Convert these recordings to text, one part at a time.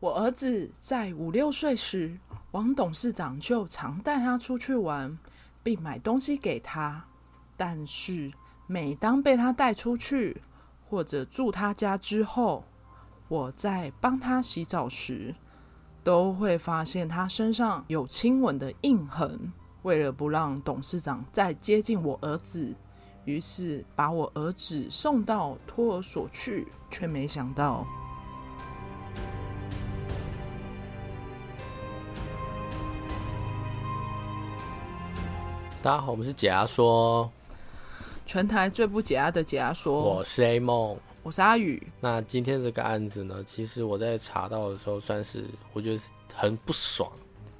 我儿子在五六岁时，王董事长就常带他出去玩，并买东西给他。但是每当被他带出去或者住他家之后，我在帮他洗澡时，都会发现他身上有亲吻的印痕。为了不让董事长再接近我儿子，于是把我儿子送到托儿所去，却没想到。大家好，我们是解压说，全台最不解压的解压说。我是 A 梦，我是阿宇。那今天这个案子呢，其实我在查到的时候，算是我觉得很不爽。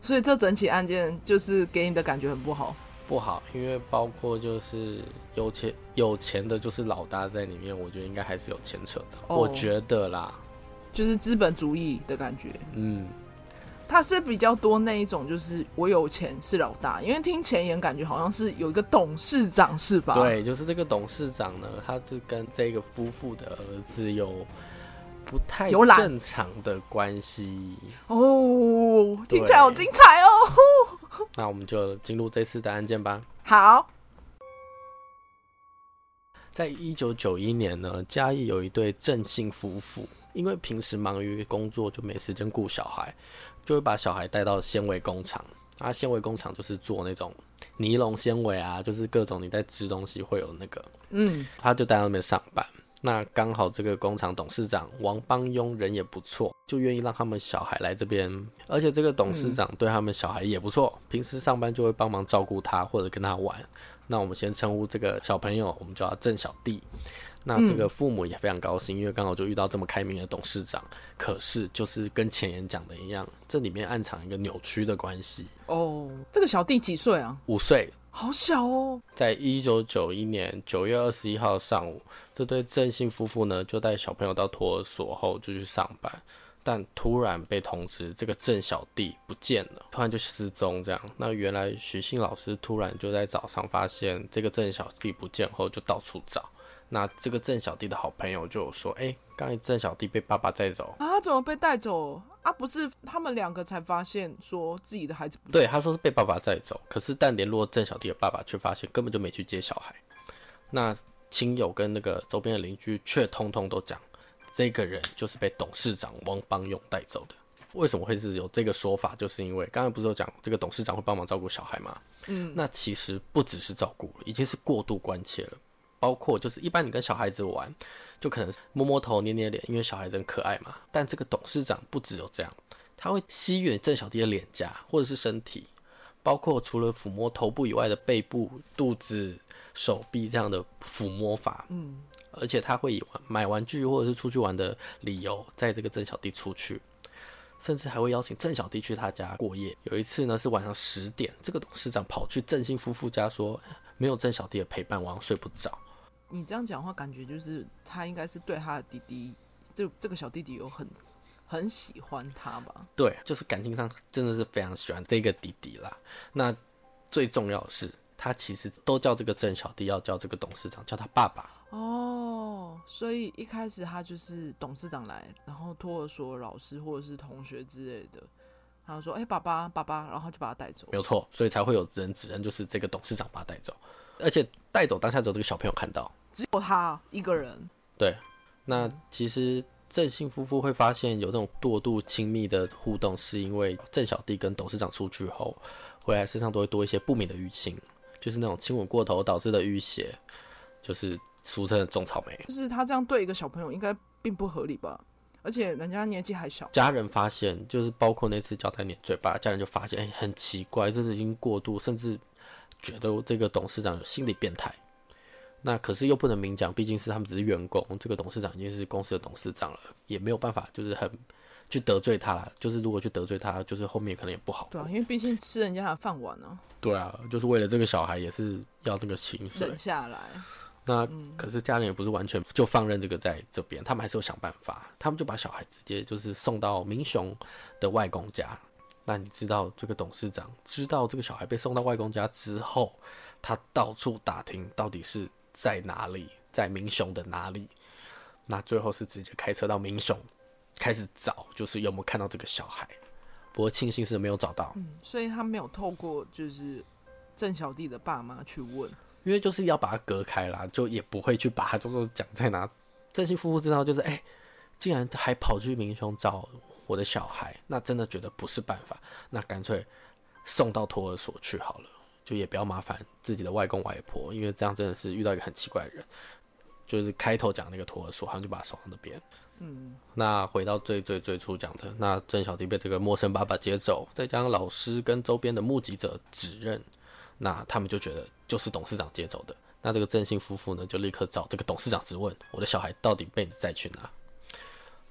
所以这整起案件就是给你的感觉很不好。不好，因为包括就是有钱有钱的，就是老大在里面，我觉得应该还是有牵扯的。Oh, 我觉得啦，就是资本主义的感觉。嗯。他是比较多那一种，就是我有钱是老大，因为听前言感觉好像是有一个董事长是吧？对，就是这个董事长呢，他是跟这个夫妇的儿子有不太正常的关系哦，听起来好精彩哦。那我们就进入这次的案件吧。好，在一九九一年呢，嘉义有一对郑姓夫妇，因为平时忙于工作，就没时间顾小孩。就会把小孩带到纤维工厂，啊，纤维工厂就是做那种尼龙纤维啊，就是各种你在织东西会有那个，嗯，他就带到那边上班。那刚好这个工厂董事长王邦庸人也不错，就愿意让他们小孩来这边，而且这个董事长对他们小孩也不错，平时上班就会帮忙照顾他或者跟他玩。那我们先称呼这个小朋友，我们叫他郑小弟。那这个父母也非常高兴，因为刚好就遇到这么开明的董事长。可是就是跟前言讲的一样，这里面暗藏一个扭曲的关系。哦，这个小弟几岁啊？五岁，好小哦。在一九九一年九月二十一号上午，这对郑姓夫妇呢就带小朋友到托儿所后就去上班，但突然被通知这个郑小弟不见了，突然就失踪。这样，那原来徐信老师突然就在早上发现这个郑小弟不见后，就到处找。那这个郑小弟的好朋友就说：“哎、欸，刚才郑小弟被爸爸带走啊？怎么被带走啊？不是他们两个才发现说自己的孩子不对？他说是被爸爸带走，可是但联络郑小弟的爸爸，却发现根本就没去接小孩。那亲友跟那个周边的邻居却通通都讲，这个人就是被董事长王邦勇带走的。为什么会是有这个说法？就是因为刚才不是有讲这个董事长会帮忙照顾小孩吗？嗯，那其实不只是照顾，已经是过度关切了。”包括就是一般你跟小孩子玩，就可能摸摸头、捏捏脸，因为小孩子很可爱嘛。但这个董事长不只有这样，他会吸吮郑小弟的脸颊或者是身体，包括除了抚摸头部以外的背部、肚子、手臂这样的抚摸法。嗯，而且他会以买玩具或者是出去玩的理由带这个郑小弟出去，甚至还会邀请郑小弟去他家过夜。有一次呢是晚上十点，这个董事长跑去郑兴夫妇家说，没有郑小弟的陪伴，晚上睡不着。你这样讲话，感觉就是他应该是对他的弟弟，就这个小弟弟有很很喜欢他吧？对，就是感情上真的是非常喜欢这个弟弟啦。那最重要的是，他其实都叫这个郑小弟，要叫这个董事长叫他爸爸。哦，所以一开始他就是董事长来，然后托儿所老师或者是同学之类的，然后说：“哎、欸，爸爸，爸爸。”然后就把他带走。没有错，所以才会有人指认，就是这个董事长把他带走。而且带走当下只有这个小朋友看到，只有他一个人。对，那其实郑姓夫妇会发现有这种过度亲密的互动，是因为郑小弟跟董事长出去后，回来身上都会多一些不明的淤青，就是那种亲吻过头导致的淤血，就是俗称的种草莓。就是他这样对一个小朋友，应该并不合理吧？而且人家年纪还小。家人发现，就是包括那次交代你嘴巴，家人就发现，哎、欸，很奇怪，这是已经过度，甚至。觉得这个董事长有心理变态，那可是又不能明讲，毕竟是他们只是员工。这个董事长已经是公司的董事长了，也没有办法，就是很去得罪他了。就是如果去得罪他，就是后面可能也不好。对啊，因为毕竟吃人家的饭碗呢。对啊，就是为了这个小孩，也是要那个情绪忍下来。那可是家人也不是完全就放任这个在这边，他们还是有想办法。他们就把小孩直接就是送到明雄的外公家。那你知道这个董事长知道这个小孩被送到外公家之后，他到处打听到底是在哪里，在明雄的哪里？那最后是直接开车到明雄，开始找，就是有没有看到这个小孩。不过庆幸是没有找到，嗯，所以他没有透过就是郑小弟的爸妈去问，因为就是要把它隔开啦，就也不会去把它就说讲在哪。郑姓夫妇知道就是哎、竟然还跑去民雄找我的小孩，那真的觉得不是办法，那干脆送到托儿所去好了，就也不要麻烦自己的外公外婆，因为这样真的是遇到一个很奇怪的人。就是开头讲那个托儿所，好像就把他送到那边。嗯，那回到最最最初讲的，那郑小弟被这个陌生爸爸接走，再加上老师跟周边的目击者指认，那他们就觉得就是董事长接走的。那这个郑姓夫妇呢，就立刻找这个董事长质问：我的小孩到底被你带去哪？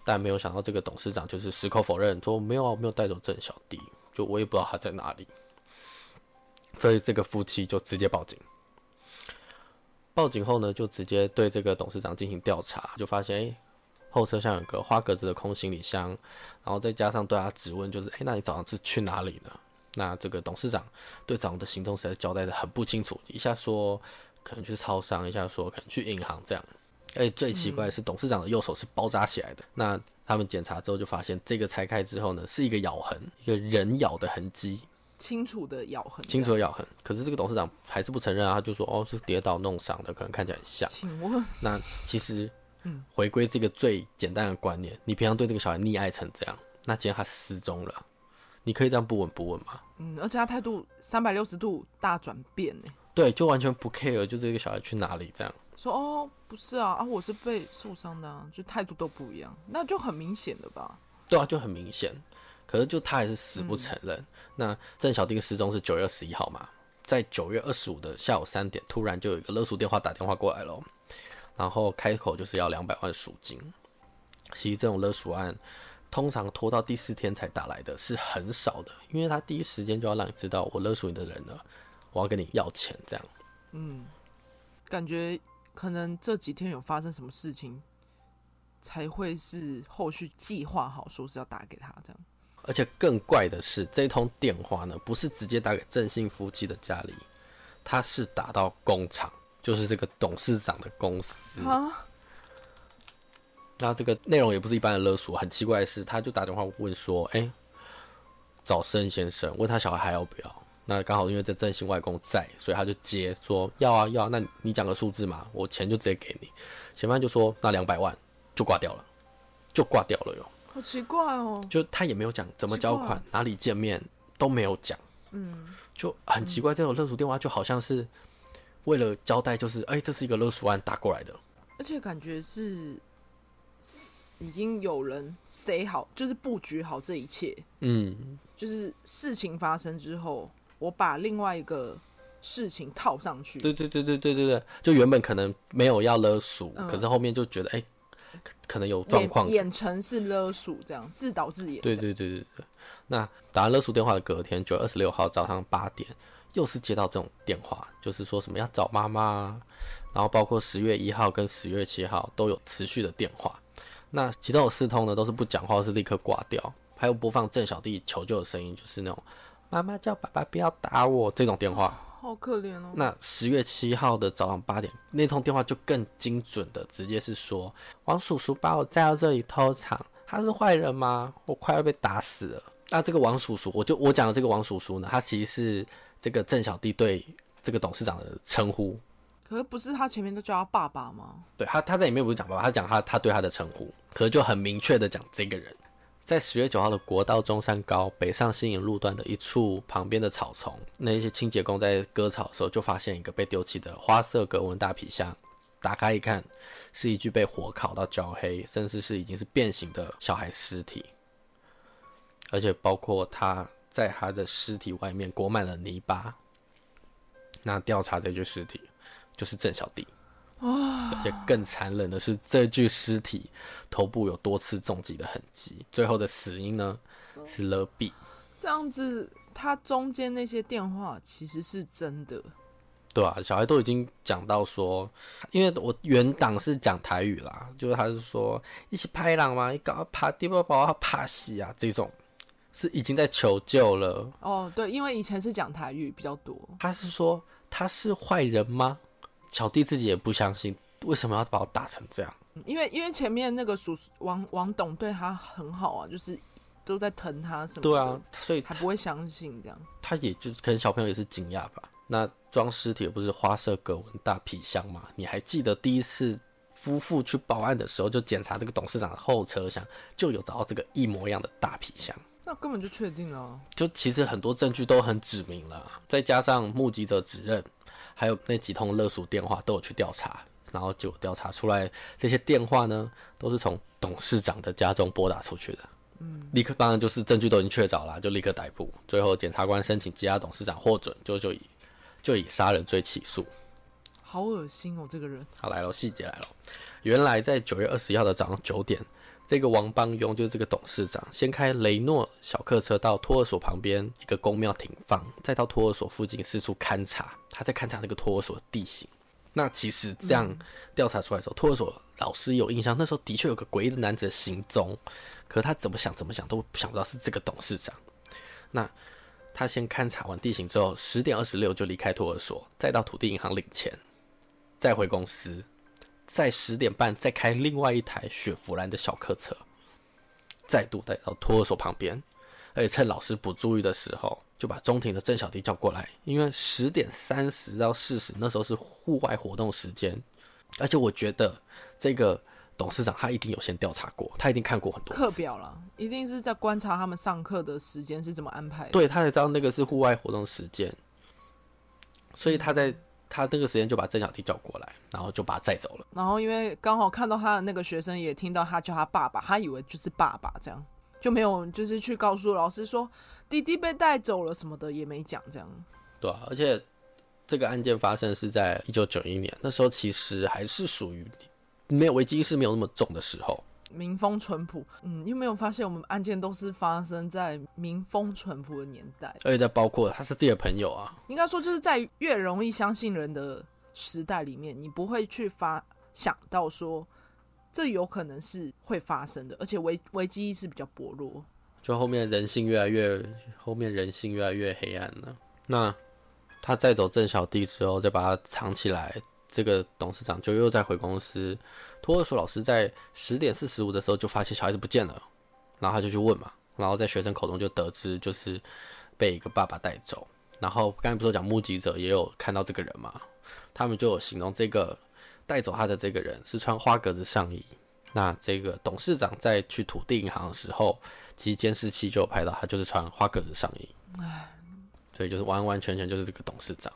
但没有想到，这个董事长就是矢口否认，说没有啊，没有带走郑小弟，就我也不知道他在哪里。所以这个夫妻就直接报警。报警后呢，就直接对这个董事长进行调查，就发现哎、后车厢有个花格子的空行李箱，然后再加上对他质问，就是哎、那你早上是去哪里呢？那这个董事长对长的行动实在交代的很不清楚，一下说可能去超商，一下说可能去银行这样。而且最奇怪的是，董事长的右手是包扎起来的。嗯、那他们检查之后就发现，这个拆开之后呢，是一个咬痕，一个人咬的痕迹。清楚的咬痕，清楚的咬痕。可是这个董事长还是不承认啊，他就说哦，是跌倒弄伤的，可能看起来很像。请问，那其实，嗯，回归这个最简单的观念，你平常对这个小孩溺爱成这样，那既然他失踪了，你可以这样不闻不问吗？嗯，而且他态度三百六十度大转变呢。对，就完全不 care，就这个小孩去哪里这样。说哦，不是啊，啊，我是被受伤的啊，就态度都不一样，那就很明显的吧？对啊，就很明显。可是就他还是死不承认。嗯、那郑小丁失踪是九月二十一号嘛，在九月二十五的下午三点，突然就有一个勒索电话打电话过来了，然后开口就是要两百万赎金。其实这种勒索案通常拖到第四天才打来的是很少的，因为他第一时间就要让你知道我勒索你的人了，我要跟你要钱这样。嗯，感觉可能这几天有发生什么事情，才会是后续计划好说是要打给他这样。而且更怪的是，这通电话呢，不是直接打给郑姓夫妻的家里，他是打到工厂，就是这个董事长的公司。啊？那这个内容也不是一般的勒索，很奇怪的是，他就打电话问说：“哎、欸，找申先生，问他小孩还要不要？”那刚好因为这郑兴外公在，所以他就接说：“要啊，要啊。”那你讲个数字嘛，我钱就直接给你。嫌犯就说：“那两百万就挂掉了，就挂掉了哟。”好奇怪哦，就他也没有讲怎么交款，哪里见面都没有讲，嗯，就很奇怪。这种勒索电话就好像是为了交代，就是哎、欸，这是一个勒索案打过来的，而且感觉是已经有人塞好，就是布局好这一切，嗯，就是事情发生之后，我把另外一个事情套上去，对对对对对对对，就原本可能没有要勒索，嗯、可是后面就觉得哎。欸可能有状况，演成是勒索这样，自导自演。对对对对对。那打完勒索电话的隔天，九月二十六号早上八点，又是接到这种电话，就是说什么要找妈妈，然后包括十月一号跟十月七号都有持续的电话。那其中有四通呢，都是不讲话，是立刻挂掉，还有播放郑小弟求救的声音，就是那种妈妈叫爸爸不要打我这种电话。好可怜哦。那十月七号的早上八点，那通电话就更精准的，直接是说王叔叔把我载到这里偷藏，他是坏人吗？我快要被打死了。那这个王叔叔，我就我讲的这个王叔叔呢，他其实是这个郑小弟对这个董事长的称呼。可是不是他前面都叫他爸爸吗？对，他他在里面不是讲爸爸，他讲他他对他的称呼，可是就很明确的讲这个人。在十月九号的国道中山高北上新营路段的一处旁边的草丛，那一些清洁工在割草的时候，就发现一个被丢弃的花色格纹大皮箱。打开一看，是一具被火烤到焦黑，甚至是已经是变形的小孩尸体，而且包括他在他的尸体外面裹满了泥巴。那调查这具尸体，就是郑小弟。而且更残忍的是，这具尸体头部有多次重击的痕迹，最后的死因呢是勒毙。这样子，他中间那些电话其实是真的，对啊，小孩都已经讲到说，因为我原档是讲台语啦，就是他是说一起拍狼嘛，你搞怕地不把我怕死啊，这种是已经在求救了。哦，对，因为以前是讲台语比较多。他是说他是坏人吗？小弟自己也不相信，为什么要把我打成这样？因为因为前面那个叔王王董对他很好啊，就是都在疼他什么的。对啊，所以他不会相信这样。他也就可能小朋友也是惊讶吧。那装尸体不是花色格纹大皮箱吗？你还记得第一次夫妇去报案的时候，就检查这个董事长的后车厢，就有找到这个一模一样的大皮箱。那根本就确定了。就其实很多证据都很指明了，再加上目击者指认，还有那几通勒索电话都有去调查，然后就调查出来这些电话呢，都是从董事长的家中拨打出去的。嗯，立刻当然就是证据都已经确凿了，就立刻逮捕。最后检察官申请羁押董事长获准，就就以就以杀人罪起诉。好恶心哦，这个人。好，来了，细节来了。原来在九月二十一号的早上九点，这个王邦庸就是这个董事长，先开雷诺小客车到托儿所旁边一个宫庙停放，再到托儿所附近四处勘察。他在勘察那个托儿所的地形。那其实这样调查出来的时候，托儿所老师有印象，那时候的确有个诡异的男子的行踪，可他怎么想怎么想都想不到是这个董事长。那他先勘察完地形之后，十点二十六就离开托儿所，再到土地银行领钱，再回公司。在十点半再开另外一台雪佛兰的小客车，再度带到托儿所旁边，而且趁老师不注意的时候，就把中庭的郑小弟叫过来。因为十点三十到四十那时候是户外活动时间，而且我觉得这个董事长他一定有先调查过，他一定看过很多课表了，一定是在观察他们上课的时间是怎么安排的。对，他才知道那个是户外活动时间，所以他在。他这个时间就把郑小弟叫过来，然后就把他载走了。然后因为刚好看到他的那个学生也听到他叫他爸爸，他以为就是爸爸，这样就没有就是去告诉老师说弟弟被带走了什么的也没讲这样。对啊，而且这个案件发生是在一九九一年，那时候其实还是属于没有危机意识没有那么重的时候。民风淳朴，嗯，你有没有发现我们案件都是发生在民风淳朴的年代？而且在包括他是自己的朋友啊，应该说就是在越容易相信人的时代里面，你不会去发想到说这有可能是会发生的，而且危危机意识比较薄弱。就后面人性越来越，后面人性越来越黑暗了。那他再走郑小弟之后，再把他藏起来。这个董事长就又再回公司，托儿所老师在十点四十五的时候就发现小孩子不见了，然后他就去问嘛，然后在学生口中就得知就是被一个爸爸带走，然后刚才不是讲目击者也有看到这个人嘛，他们就有形容这个带走他的这个人是穿花格子上衣，那这个董事长在去土地银行的时候，其实监视器就有拍到他就是穿花格子上衣，所以就是完完全全就是这个董事长。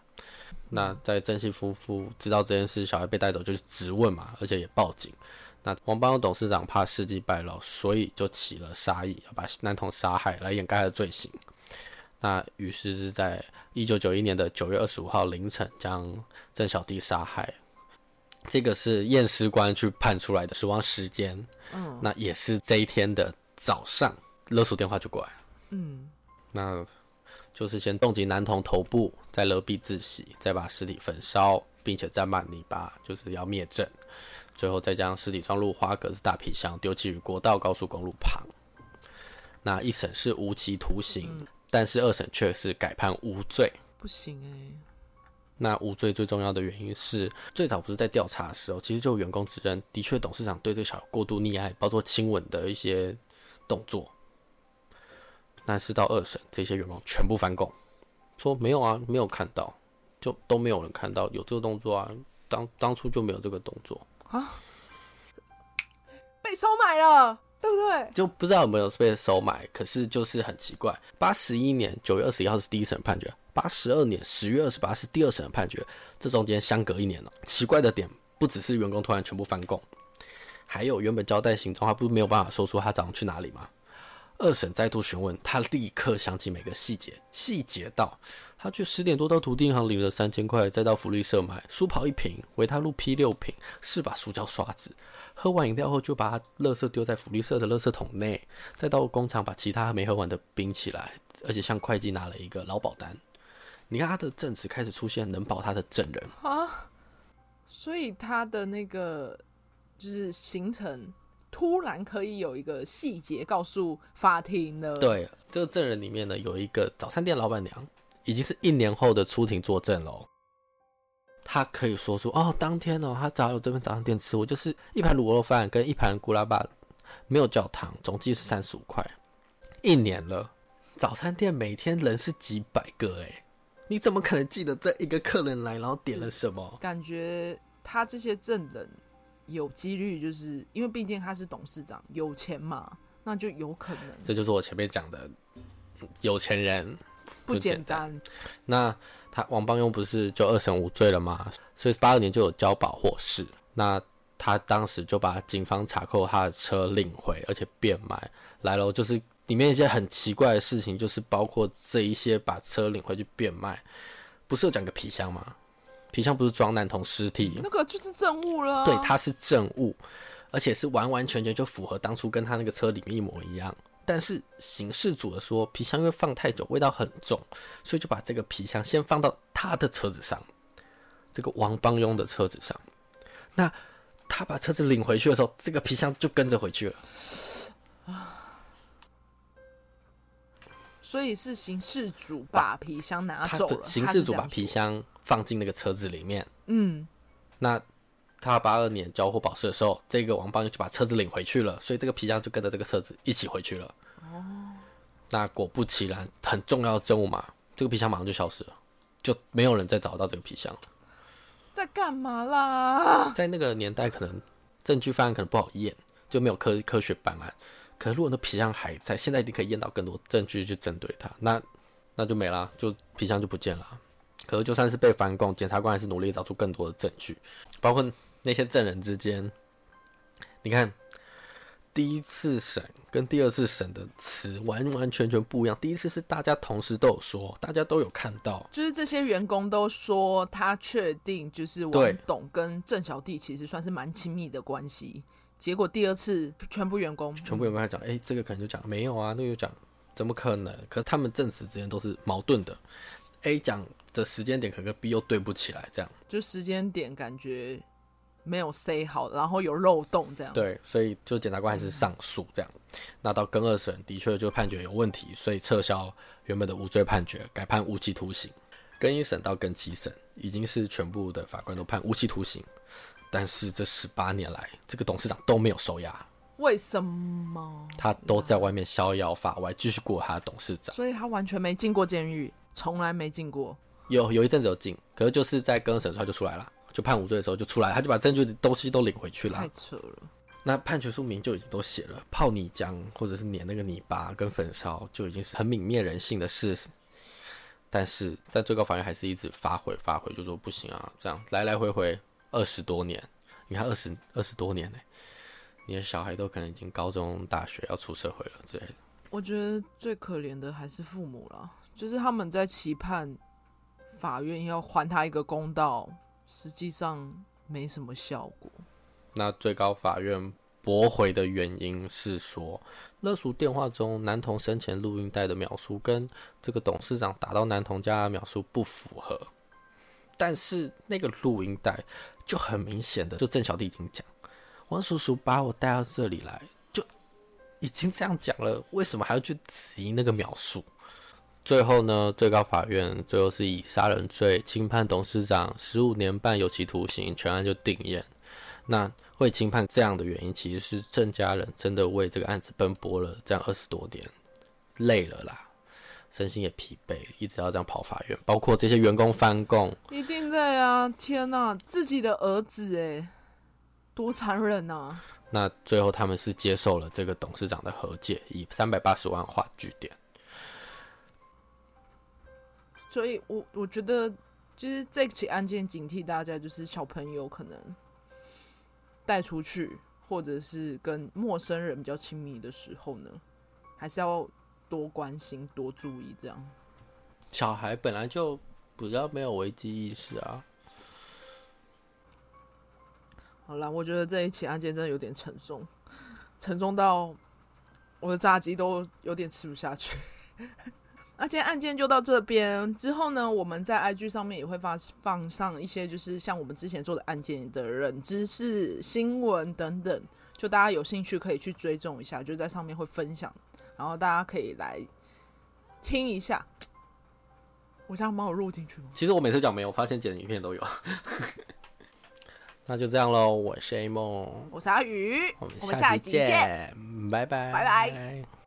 那在郑姓夫妇知道这件事，小孩被带走就是质问嘛，而且也报警。那王邦董事长怕事迹败露，所以就起了杀意，要把男童杀害来掩盖他的罪行。那于是是在一九九一年的九月二十五号凌晨将郑小弟杀害。这个是验尸官去判出来的死亡时间。嗯，那也是这一天的早上，勒索电话就过来。嗯，那。就是先冻结男童头部，再勒毙窒息，再把尸体焚烧，并且沾满泥巴，就是要灭证。最后再将尸体装入花格子大皮箱，丢弃于国道高速公路旁。那一审是无期徒刑，嗯、但是二审却是改判无罪。不行哎、欸。那无罪最重要的原因是，最早不是在调查的时候，其实就有员工指认，的确董事长对这个小孩过度溺爱，包括亲吻的一些动作。但是到二审，这些员工全部翻供，说没有啊，没有看到，就都没有人看到有这个动作啊，当当初就没有这个动作啊，被收买了，对不对？就不知道有没有被收买，可是就是很奇怪，八十一年九月二十一号是第一审判决，八十二年十月二十八是第二审判决，这中间相隔一年了。奇怪的点不只是员工突然全部翻供，还有原本交代行踪，他不是没有办法说出他早上去哪里吗？二审再度询问，他立刻想起每个细节，细节到他去十点多到土地银行领了三千块，再到福利社买舒跑一瓶，维他露 P 六瓶，四把塑胶刷子，喝完饮料后就把他垃圾丢在福利社的垃圾桶内，再到工厂把其他没喝完的冰起来，而且向会计拿了一个劳保单。你看他的证词开始出现能保他的证人啊，所以他的那个就是行程。突然可以有一个细节告诉法庭呢。对，这个证人里面呢，有一个早餐店老板娘，已经是一年后的出庭作证喽。他可以说出哦，当天哦，他找我这边早餐店吃，我就是一盘卤肉饭跟一盘古拉巴，没有叫汤，总计是三十五块。一年了，早餐店每天人是几百个哎，你怎么可能记得这一个客人来然后点了什么？感觉他这些证人有几率，就是因为毕竟他是董事长，有钱嘛，那就有可能。这就是我前面讲的，有钱人不简单。那。他王邦庸不是就二审无罪了吗？所以八二年就有交保获释。那他当时就把警方查扣他的车领回，而且变卖来了。就是里面一些很奇怪的事情，就是包括这一些把车领回去变卖，不是有讲个皮箱吗？皮箱不是装男童尸体，那个就是证物了。对，它是证物，而且是完完全全就符合当初跟他那个车里面一模一样。但是刑事组的说，皮箱因为放太久，味道很重，所以就把这个皮箱先放到他的车子上，这个王邦庸的车子上。那他把车子领回去的时候，这个皮箱就跟着回去了。所以是刑事组把皮箱拿走了。刑事组把皮箱放进那个车子里面。嗯，那。他八二年交货保释的时候，这个王邦就把车子领回去了，所以这个皮箱就跟着这个车子一起回去了。哦，那果不其然，很重要的证物嘛，这个皮箱马上就消失了，就没有人再找到这个皮箱。在干嘛啦？在那个年代，可能证据犯案可能不好验，就没有科科学办案。可是如果那皮箱还在，现在一定可以验到更多证据去针对他，那那就没了，就皮箱就不见了。可是就算是被翻供，检察官还是努力找出更多的证据，包括。那些证人之间，你看，第一次审跟第二次审的词完完全全不一样。第一次是大家同时都有说，大家都有看到，就是这些员工都说他确定就是王董跟郑小弟其实算是蛮亲密的关系。结果第二次全部员工，全部员工还讲，哎、欸，这个可能就讲没有啊，那个就讲怎么可能？可是他们证词之间都是矛盾的，A 讲的时间点可跟 B 又对不起来，这样就时间点感觉。没有 say 好，然后有漏洞这样。对，所以就检察官还是上诉这样。嗯、那到更二审的确就判决有问题，所以撤销原本的无罪判决，改判无期徒刑。更一审到更七审已经是全部的法官都判无期徒刑，但是这十八年来，这个董事长都没有收押。为什么？他都在外面逍遥法外，继续过他的董事长。所以他完全没进过监狱，从来没进过。有有一阵子有进，可是就是在更二审出来就出来了。就判无罪的时候就出来，他就把证据的东西都领回去了。太扯了。那判决书名就已经都写了，泡泥浆或者是碾那个泥巴跟焚烧，就已经是很泯灭人性的事。但是在最高法院还是一直发回发回，就说不行啊，这样来来回回二十多年，你看二十二十多年呢，你的小孩都可能已经高中大学要出社会了之类的。我觉得最可怜的还是父母了，就是他们在期盼法院要还他一个公道。实际上没什么效果。那最高法院驳回的原因是说，勒赎电话中男童生前录音带的描述跟这个董事长打到男童家的描述不符合。但是那个录音带就很明显的，就郑小弟已经讲，王叔叔把我带到这里来，就已经这样讲了，为什么还要去质疑那个描述？最后呢，最高法院最后是以杀人罪轻判董事长十五年半有期徒刑，全案就定谳。那会轻判这样的原因，其实是郑家人真的为这个案子奔波了这样二十多年，累了啦，身心也疲惫，一直要这样跑法院，包括这些员工翻供，一定在啊！天哪，自己的儿子哎，多残忍啊！那最后他们是接受了这个董事长的和解，以三百八十万画句点。所以我，我我觉得，就是这起案件警惕大家，就是小朋友可能带出去，或者是跟陌生人比较亲密的时候呢，还是要多关心、多注意。这样，小孩本来就比较没有危机意识啊。好啦，我觉得这一起案件真的有点沉重，沉重到我的炸鸡都有点吃不下去。那今天案件就到这边，之后呢，我们在 IG 上面也会发放上一些，就是像我们之前做的案件的冷知识、新闻等等，就大家有兴趣可以去追踪一下，就在上面会分享，然后大家可以来听一下。我这样帮我录进去吗？其实我每次讲没有，发现剪的影片都有。那就这样喽，我是 A 梦，我是阿宇，我们下一期见，拜拜，拜拜。